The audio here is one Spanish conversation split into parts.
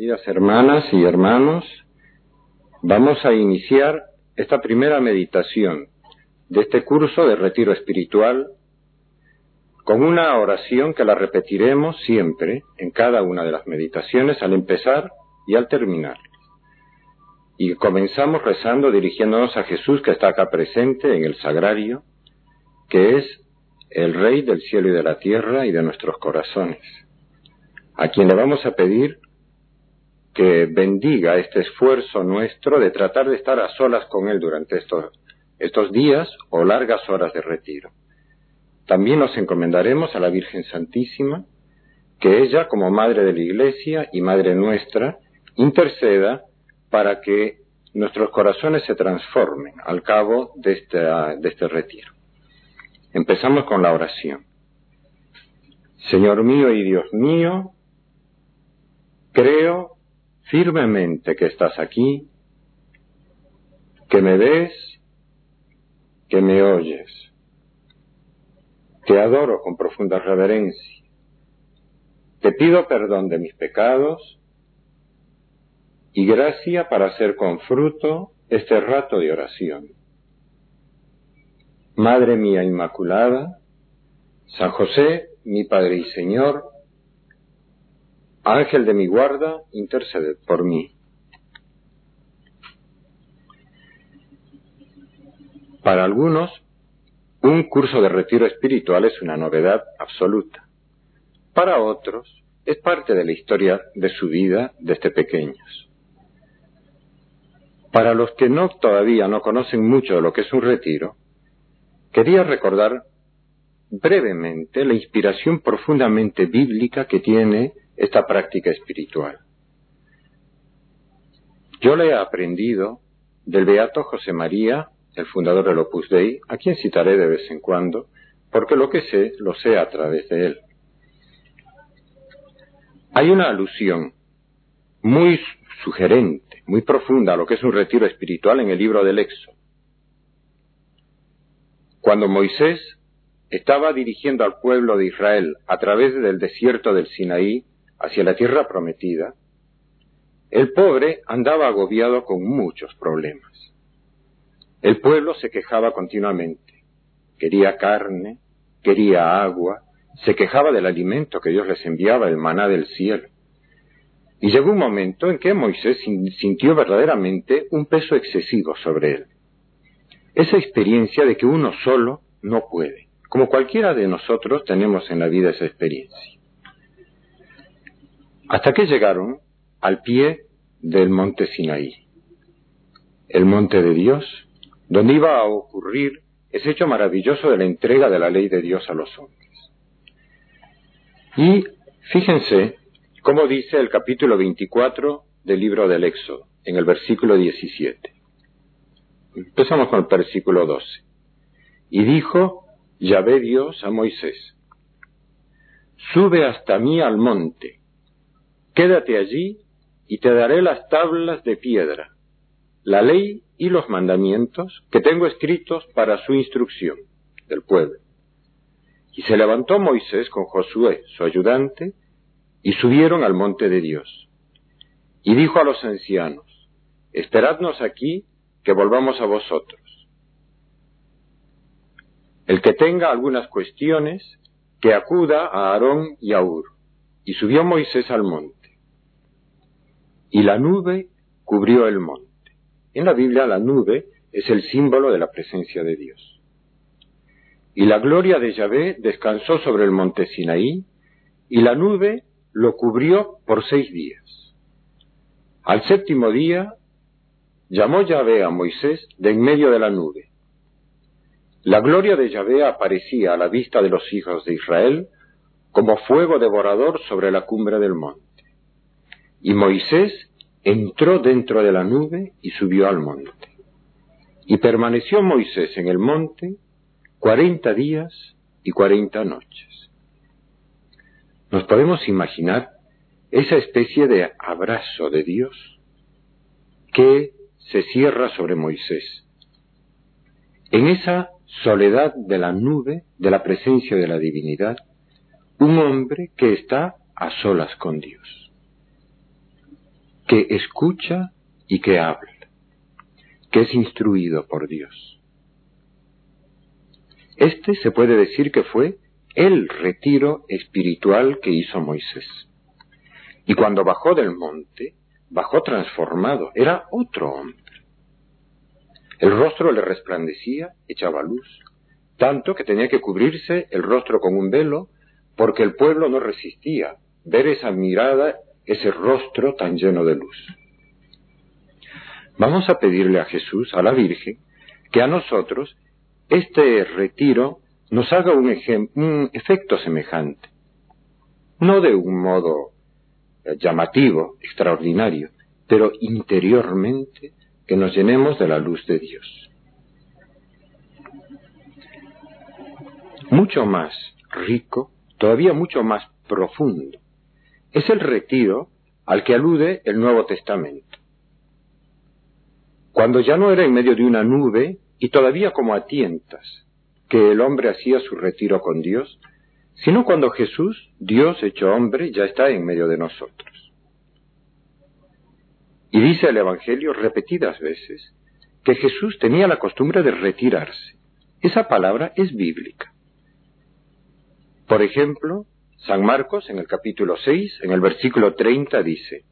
Queridas hermanas y hermanos, vamos a iniciar esta primera meditación de este curso de retiro espiritual con una oración que la repetiremos siempre en cada una de las meditaciones al empezar y al terminar. Y comenzamos rezando dirigiéndonos a Jesús que está acá presente en el sagrario, que es el Rey del cielo y de la tierra y de nuestros corazones, a quien le vamos a pedir que bendiga este esfuerzo nuestro de tratar de estar a solas con Él durante estos, estos días o largas horas de retiro. También nos encomendaremos a la Virgen Santísima, que ella, como Madre de la Iglesia y Madre nuestra, interceda para que nuestros corazones se transformen al cabo de este, de este retiro. Empezamos con la oración. Señor mío y Dios mío, creo firmemente que estás aquí, que me ves, que me oyes. Te adoro con profunda reverencia. Te pido perdón de mis pecados y gracia para hacer con fruto este rato de oración. Madre mía Inmaculada, San José, mi Padre y Señor, Ángel de mi guarda, intercede por mí. Para algunos, un curso de retiro espiritual es una novedad absoluta. Para otros, es parte de la historia de su vida desde pequeños. Para los que no todavía no conocen mucho de lo que es un retiro, quería recordar brevemente la inspiración profundamente bíblica que tiene esta práctica espiritual. Yo le he aprendido del beato José María, el fundador del Opus Dei, a quien citaré de vez en cuando, porque lo que sé lo sé a través de él. Hay una alusión muy sugerente, muy profunda a lo que es un retiro espiritual en el libro del Éxodo. Cuando Moisés estaba dirigiendo al pueblo de Israel a través del desierto del Sinaí, hacia la tierra prometida, el pobre andaba agobiado con muchos problemas. El pueblo se quejaba continuamente. Quería carne, quería agua, se quejaba del alimento que Dios les enviaba, el maná del cielo. Y llegó un momento en que Moisés sintió verdaderamente un peso excesivo sobre él. Esa experiencia de que uno solo no puede. Como cualquiera de nosotros tenemos en la vida esa experiencia hasta que llegaron al pie del monte Sinaí, el monte de Dios, donde iba a ocurrir ese hecho maravilloso de la entrega de la ley de Dios a los hombres. Y fíjense cómo dice el capítulo 24 del libro del Éxodo, en el versículo 17. Empezamos con el versículo 12. Y dijo Yahvé Dios a Moisés, sube hasta mí al monte Quédate allí y te daré las tablas de piedra, la ley y los mandamientos que tengo escritos para su instrucción del pueblo. Y se levantó Moisés con Josué, su ayudante, y subieron al monte de Dios. Y dijo a los ancianos, Esperadnos aquí, que volvamos a vosotros. El que tenga algunas cuestiones, que acuda a Aarón y a Ur. Y subió Moisés al monte y la nube cubrió el monte. En la Biblia la nube es el símbolo de la presencia de Dios. Y la gloria de Yahvé descansó sobre el monte Sinaí, y la nube lo cubrió por seis días. Al séptimo día llamó Yahvé a Moisés de en medio de la nube. La gloria de Yahvé aparecía a la vista de los hijos de Israel como fuego devorador sobre la cumbre del monte. Y Moisés entró dentro de la nube y subió al monte. Y permaneció Moisés en el monte cuarenta días y cuarenta noches. Nos podemos imaginar esa especie de abrazo de Dios que se cierra sobre Moisés. En esa soledad de la nube, de la presencia de la divinidad, un hombre que está a solas con Dios. Que escucha y que habla, que es instruido por Dios. Este se puede decir que fue el retiro espiritual que hizo Moisés. Y cuando bajó del monte, bajó transformado, era otro hombre. El rostro le resplandecía, echaba luz, tanto que tenía que cubrirse el rostro con un velo, porque el pueblo no resistía ver esa mirada, ese rostro tan lleno de luz. Vamos a pedirle a Jesús, a la Virgen, que a nosotros este retiro nos haga un, un efecto semejante, no de un modo eh, llamativo, extraordinario, pero interiormente que nos llenemos de la luz de Dios. Mucho más rico, todavía mucho más profundo, es el retiro al que alude el Nuevo Testamento. Cuando ya no era en medio de una nube y todavía como a tientas que el hombre hacía su retiro con Dios, sino cuando Jesús, Dios hecho hombre, ya está en medio de nosotros. Y dice el Evangelio repetidas veces que Jesús tenía la costumbre de retirarse. Esa palabra es bíblica. Por ejemplo, San Marcos en el capítulo 6, en el versículo 30 dice,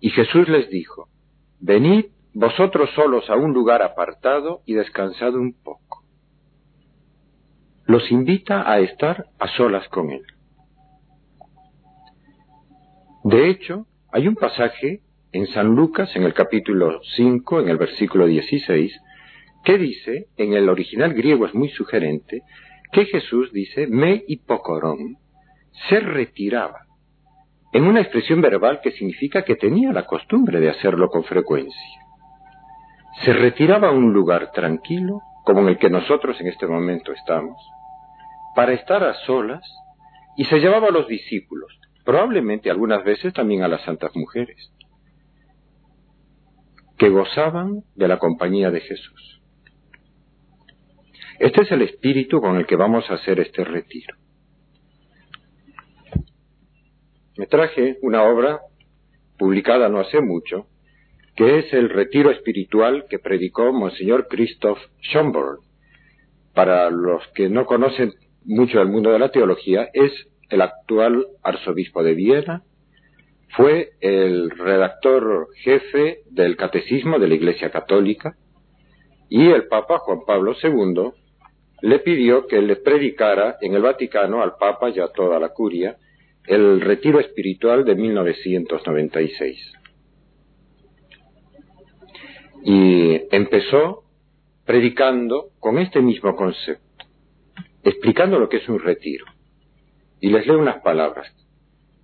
Y Jesús les dijo, Venid vosotros solos a un lugar apartado y descansad un poco los invita a estar a solas con Él. De hecho, hay un pasaje en San Lucas, en el capítulo 5, en el versículo 16, que dice, en el original griego es muy sugerente, que Jesús dice, me hipocorón, se retiraba, en una expresión verbal que significa que tenía la costumbre de hacerlo con frecuencia. Se retiraba a un lugar tranquilo, como en el que nosotros en este momento estamos, para estar a solas y se llevaba a los discípulos, probablemente algunas veces también a las santas mujeres, que gozaban de la compañía de Jesús. Este es el espíritu con el que vamos a hacer este retiro. Me traje una obra publicada no hace mucho, que es el retiro espiritual que predicó Monseñor Christoph Schomburg. Para los que no conocen mucho del mundo de la teología, es el actual arzobispo de Viena, fue el redactor jefe del catecismo de la Iglesia Católica y el Papa Juan Pablo II le pidió que le predicara en el Vaticano al Papa y a toda la curia el retiro espiritual de 1996. Y empezó predicando con este mismo concepto explicando lo que es un retiro. Y les leo unas palabras.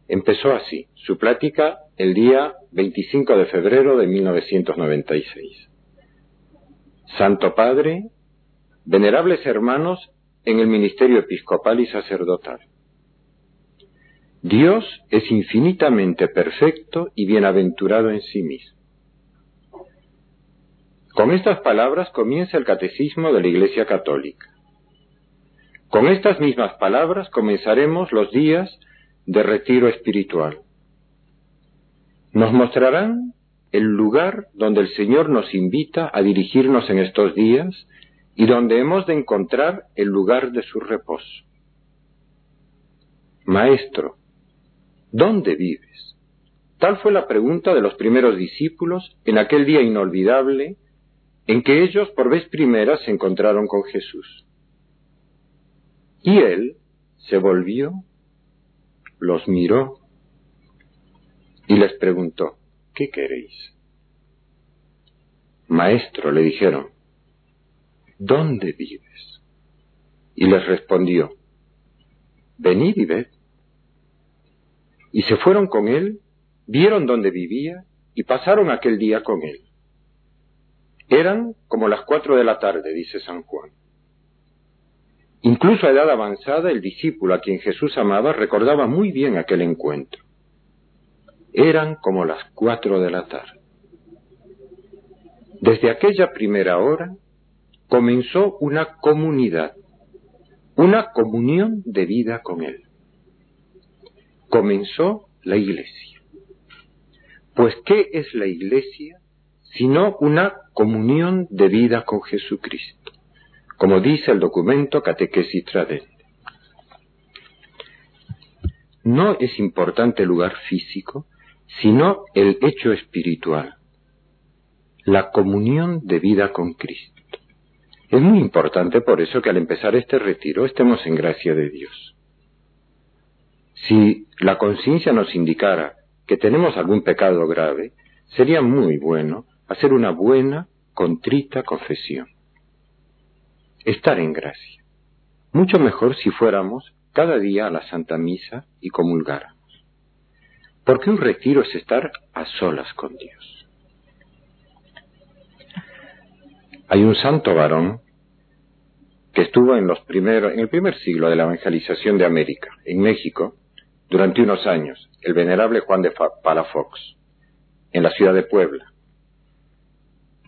Empezó así, su plática el día 25 de febrero de 1996. Santo Padre, venerables hermanos en el ministerio episcopal y sacerdotal. Dios es infinitamente perfecto y bienaventurado en sí mismo. Con estas palabras comienza el catecismo de la Iglesia Católica. Con estas mismas palabras comenzaremos los días de retiro espiritual. Nos mostrarán el lugar donde el Señor nos invita a dirigirnos en estos días y donde hemos de encontrar el lugar de su reposo. Maestro, ¿dónde vives? Tal fue la pregunta de los primeros discípulos en aquel día inolvidable en que ellos por vez primera se encontraron con Jesús. Y él se volvió, los miró y les preguntó, ¿qué queréis? Maestro, le dijeron, ¿dónde vives? Y les respondió, venid y ved. Y se fueron con él, vieron dónde vivía y pasaron aquel día con él. Eran como las cuatro de la tarde, dice San Juan. Incluso a edad avanzada, el discípulo a quien Jesús amaba recordaba muy bien aquel encuentro. Eran como las cuatro de la tarde. Desde aquella primera hora comenzó una comunidad, una comunión de vida con Él. Comenzó la iglesia. Pues, ¿qué es la iglesia sino una comunión de vida con Jesucristo? Como dice el documento Catequesis Tradende. No es importante el lugar físico, sino el hecho espiritual, la comunión de vida con Cristo. Es muy importante por eso que al empezar este retiro estemos en gracia de Dios. Si la conciencia nos indicara que tenemos algún pecado grave, sería muy bueno hacer una buena, contrita confesión. Estar en gracia. Mucho mejor si fuéramos cada día a la Santa Misa y comulgáramos. Porque un retiro es estar a solas con Dios. Hay un santo varón que estuvo en los primeros, en el primer siglo de la evangelización de América, en México, durante unos años, el venerable Juan de Palafox, en la ciudad de Puebla.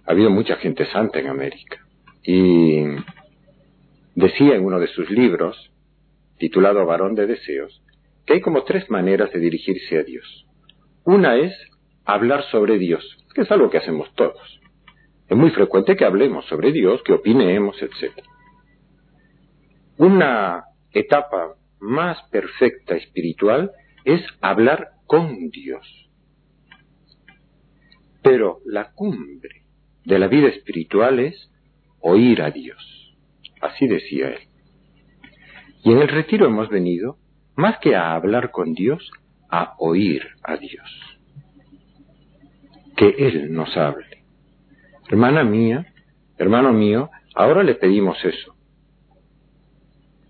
Ha habido mucha gente santa en América. Y decía en uno de sus libros, titulado Varón de Deseos, que hay como tres maneras de dirigirse a Dios. Una es hablar sobre Dios, que es algo que hacemos todos. Es muy frecuente que hablemos sobre Dios, que opinemos, etc. Una etapa más perfecta espiritual es hablar con Dios. Pero la cumbre de la vida espiritual es oír a Dios. Así decía él. Y en el retiro hemos venido, más que a hablar con Dios, a oír a Dios. Que Él nos hable. Hermana mía, hermano mío, ahora le pedimos eso.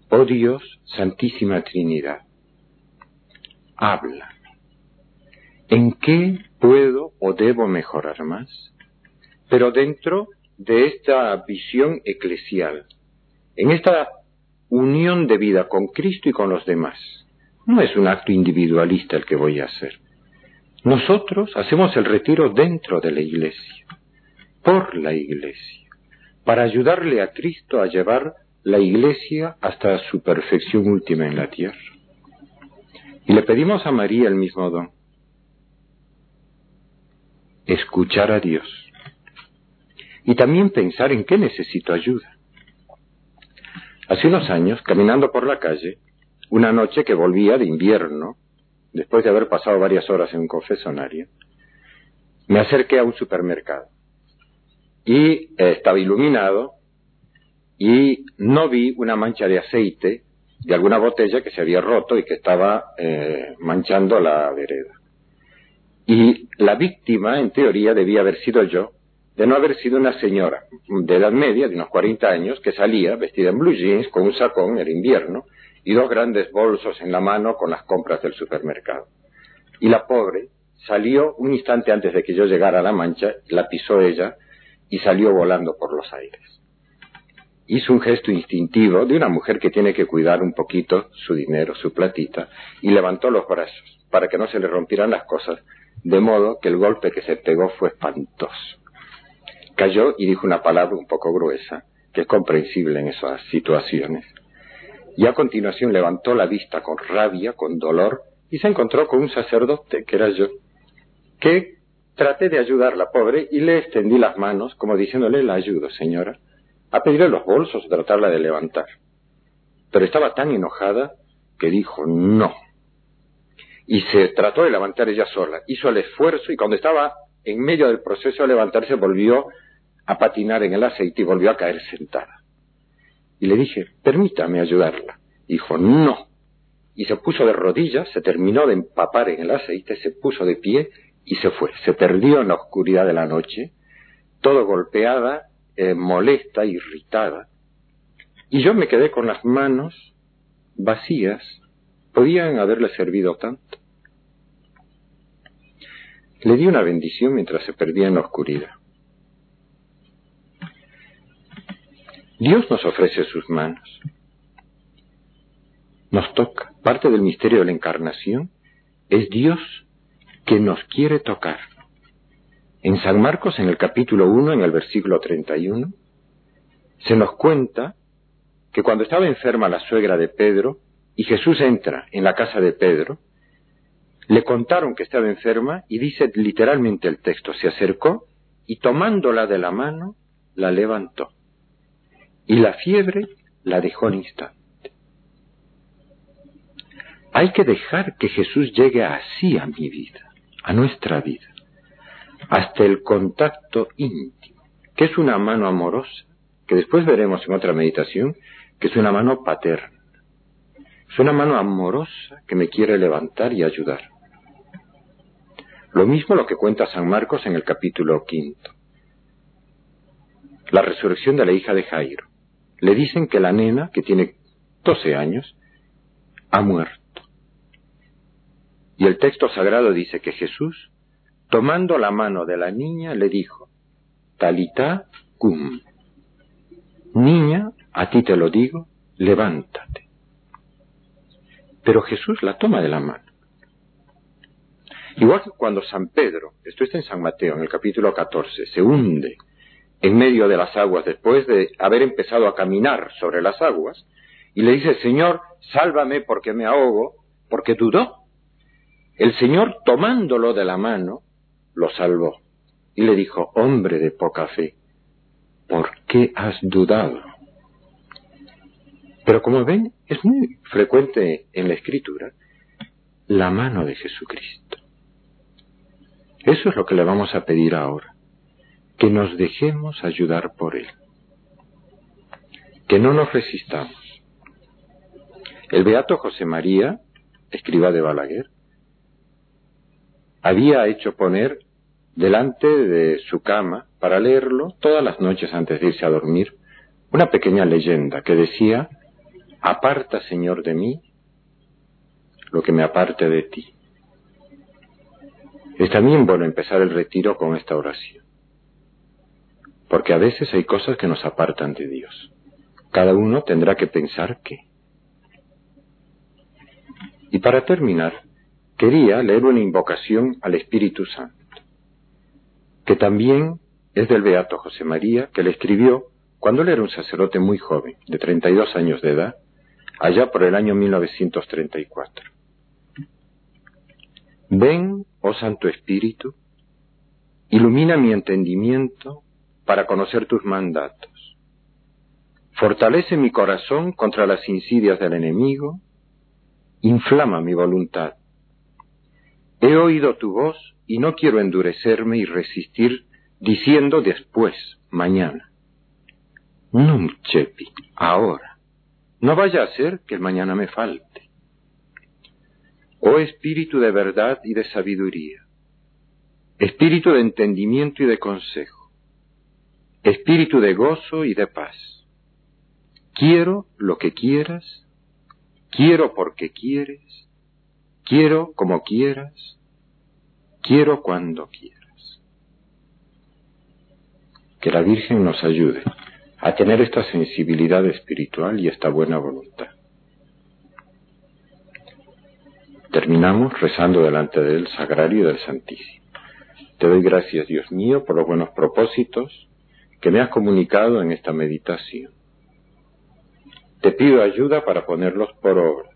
Oh Dios, Santísima Trinidad, habla. ¿En qué puedo o debo mejorar más? Pero dentro de esta visión eclesial, en esta unión de vida con Cristo y con los demás. No es un acto individualista el que voy a hacer. Nosotros hacemos el retiro dentro de la iglesia, por la iglesia, para ayudarle a Cristo a llevar la Iglesia hasta su perfección última en la tierra. Y le pedimos a María el mismo don. Escuchar a Dios. Y también pensar en qué necesito ayuda. Hace unos años, caminando por la calle, una noche que volvía de invierno, después de haber pasado varias horas en un confesonario, me acerqué a un supermercado. Y estaba iluminado y no vi una mancha de aceite de alguna botella que se había roto y que estaba eh, manchando la vereda. Y la víctima, en teoría, debía haber sido yo, de no haber sido una señora de edad media, de unos 40 años, que salía vestida en blue jeans, con un sacón, era invierno, y dos grandes bolsos en la mano con las compras del supermercado. Y la pobre salió un instante antes de que yo llegara a la mancha, la pisó ella y salió volando por los aires hizo un gesto instintivo de una mujer que tiene que cuidar un poquito su dinero, su platita, y levantó los brazos para que no se le rompieran las cosas, de modo que el golpe que se pegó fue espantoso. Cayó y dijo una palabra un poco gruesa, que es comprensible en esas situaciones. Y a continuación levantó la vista con rabia, con dolor, y se encontró con un sacerdote, que era yo, que traté de ayudar a la pobre y le extendí las manos como diciéndole la ayudo, señora a pedirle los bolsos y tratarla de levantar. Pero estaba tan enojada que dijo no. Y se trató de levantar ella sola. Hizo el esfuerzo y cuando estaba en medio del proceso de levantarse volvió a patinar en el aceite y volvió a caer sentada. Y le dije, permítame ayudarla. Dijo, no. Y se puso de rodillas, se terminó de empapar en el aceite, se puso de pie y se fue. Se perdió en la oscuridad de la noche, todo golpeada eh, molesta, irritada. Y yo me quedé con las manos vacías. Podían haberle servido tanto. Le di una bendición mientras se perdía en la oscuridad. Dios nos ofrece sus manos. Nos toca. Parte del misterio de la encarnación es Dios que nos quiere tocar. En San Marcos, en el capítulo 1, en el versículo 31, se nos cuenta que cuando estaba enferma la suegra de Pedro y Jesús entra en la casa de Pedro, Le contaron que estaba enferma y dice literalmente el texto, se acercó y tomándola de la mano, la levantó. Y la fiebre la dejó en instante. Hay que dejar que Jesús llegue así a mi vida, a nuestra vida, hasta el contacto íntimo, que es una mano amorosa, que después veremos en otra meditación, que es una mano paterna. Es una mano amorosa que me quiere levantar y ayudar. Lo mismo lo que cuenta San Marcos en el capítulo quinto. La resurrección de la hija de Jairo. Le dicen que la nena, que tiene 12 años, ha muerto. Y el texto sagrado dice que Jesús, tomando la mano de la niña, le dijo, Talita cum. Niña, a ti te lo digo, levántate. Pero Jesús la toma de la mano. Igual que cuando San Pedro, esto está en San Mateo, en el capítulo 14, se hunde en medio de las aguas después de haber empezado a caminar sobre las aguas, y le dice, Señor, sálvame porque me ahogo, porque dudó. El Señor, tomándolo de la mano, lo salvó y le dijo, hombre de poca fe, ¿por qué has dudado? Pero como ven, es muy frecuente en la escritura la mano de Jesucristo. Eso es lo que le vamos a pedir ahora, que nos dejemos ayudar por Él, que no nos resistamos. El beato José María, escriba de Balaguer, había hecho poner delante de su cama, para leerlo todas las noches antes de irse a dormir, una pequeña leyenda que decía, Aparta, Señor, de mí lo que me aparte de ti. Es también bueno empezar el retiro con esta oración. Porque a veces hay cosas que nos apartan de Dios. Cada uno tendrá que pensar qué. Y para terminar, quería leer una invocación al Espíritu Santo, que también es del Beato José María, que le escribió cuando él era un sacerdote muy joven, de 32 años de edad, allá por el año 1934. Ven, oh Santo Espíritu, ilumina mi entendimiento para conocer tus mandatos. Fortalece mi corazón contra las insidias del enemigo, inflama mi voluntad. He oído tu voz y no quiero endurecerme y resistir diciendo después, mañana. Num chepi, ahora. No vaya a ser que el mañana me falte. Oh espíritu de verdad y de sabiduría, espíritu de entendimiento y de consejo, espíritu de gozo y de paz. Quiero lo que quieras, quiero porque quieres, quiero como quieras, quiero cuando quieras. Que la Virgen nos ayude a tener esta sensibilidad espiritual y esta buena voluntad. Terminamos rezando delante del Sagrario del Santísimo. Te doy gracias, Dios mío, por los buenos propósitos que me has comunicado en esta meditación. Te pido ayuda para ponerlos por obra.